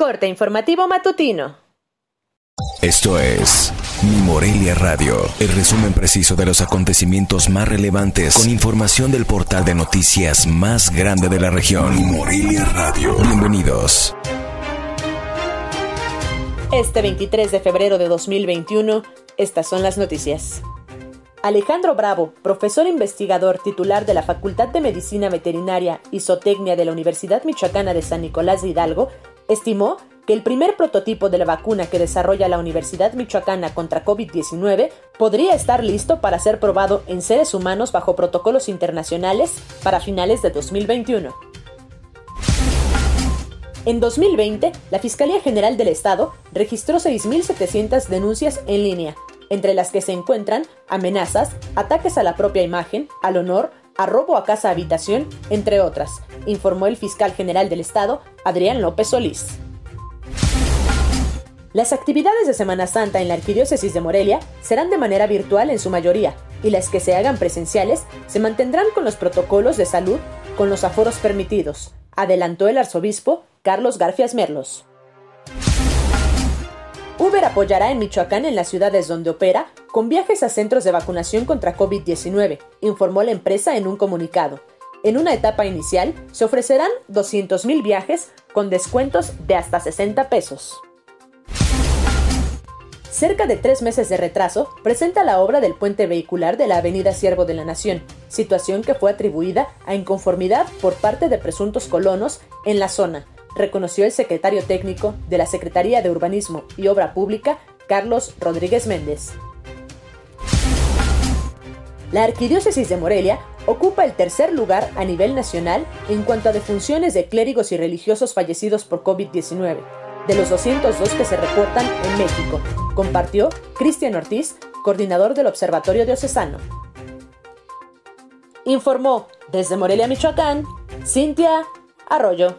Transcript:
Corte informativo matutino. Esto es Mi Morelia Radio, el resumen preciso de los acontecimientos más relevantes con información del portal de noticias más grande de la región. Mi Morelia Radio. Bienvenidos. Este 23 de febrero de 2021, estas son las noticias. Alejandro Bravo, profesor investigador titular de la Facultad de Medicina Veterinaria y Zootecnia de la Universidad Michoacana de San Nicolás de Hidalgo, estimó que el primer prototipo de la vacuna que desarrolla la Universidad Michoacana contra COVID-19 podría estar listo para ser probado en seres humanos bajo protocolos internacionales para finales de 2021. En 2020, la Fiscalía General del Estado registró 6.700 denuncias en línea, entre las que se encuentran amenazas, ataques a la propia imagen, al honor, a robo a casa habitación, entre otras, informó el fiscal general del Estado, Adrián López Solís. Las actividades de Semana Santa en la Arquidiócesis de Morelia serán de manera virtual en su mayoría, y las que se hagan presenciales se mantendrán con los protocolos de salud con los aforos permitidos, adelantó el arzobispo Carlos Garfias Merlos. Uber apoyará en Michoacán en las ciudades donde opera con viajes a centros de vacunación contra COVID-19, informó la empresa en un comunicado. En una etapa inicial se ofrecerán 200.000 viajes con descuentos de hasta 60 pesos. Cerca de tres meses de retraso, presenta la obra del puente vehicular de la Avenida Siervo de la Nación, situación que fue atribuida a inconformidad por parte de presuntos colonos en la zona, reconoció el secretario técnico de la Secretaría de Urbanismo y Obra Pública, Carlos Rodríguez Méndez. La Arquidiócesis de Morelia ocupa el tercer lugar a nivel nacional en cuanto a defunciones de clérigos y religiosos fallecidos por COVID-19, de los 202 que se reportan en México, compartió Cristian Ortiz, coordinador del Observatorio Diocesano. Informó desde Morelia, Michoacán, Cintia Arroyo.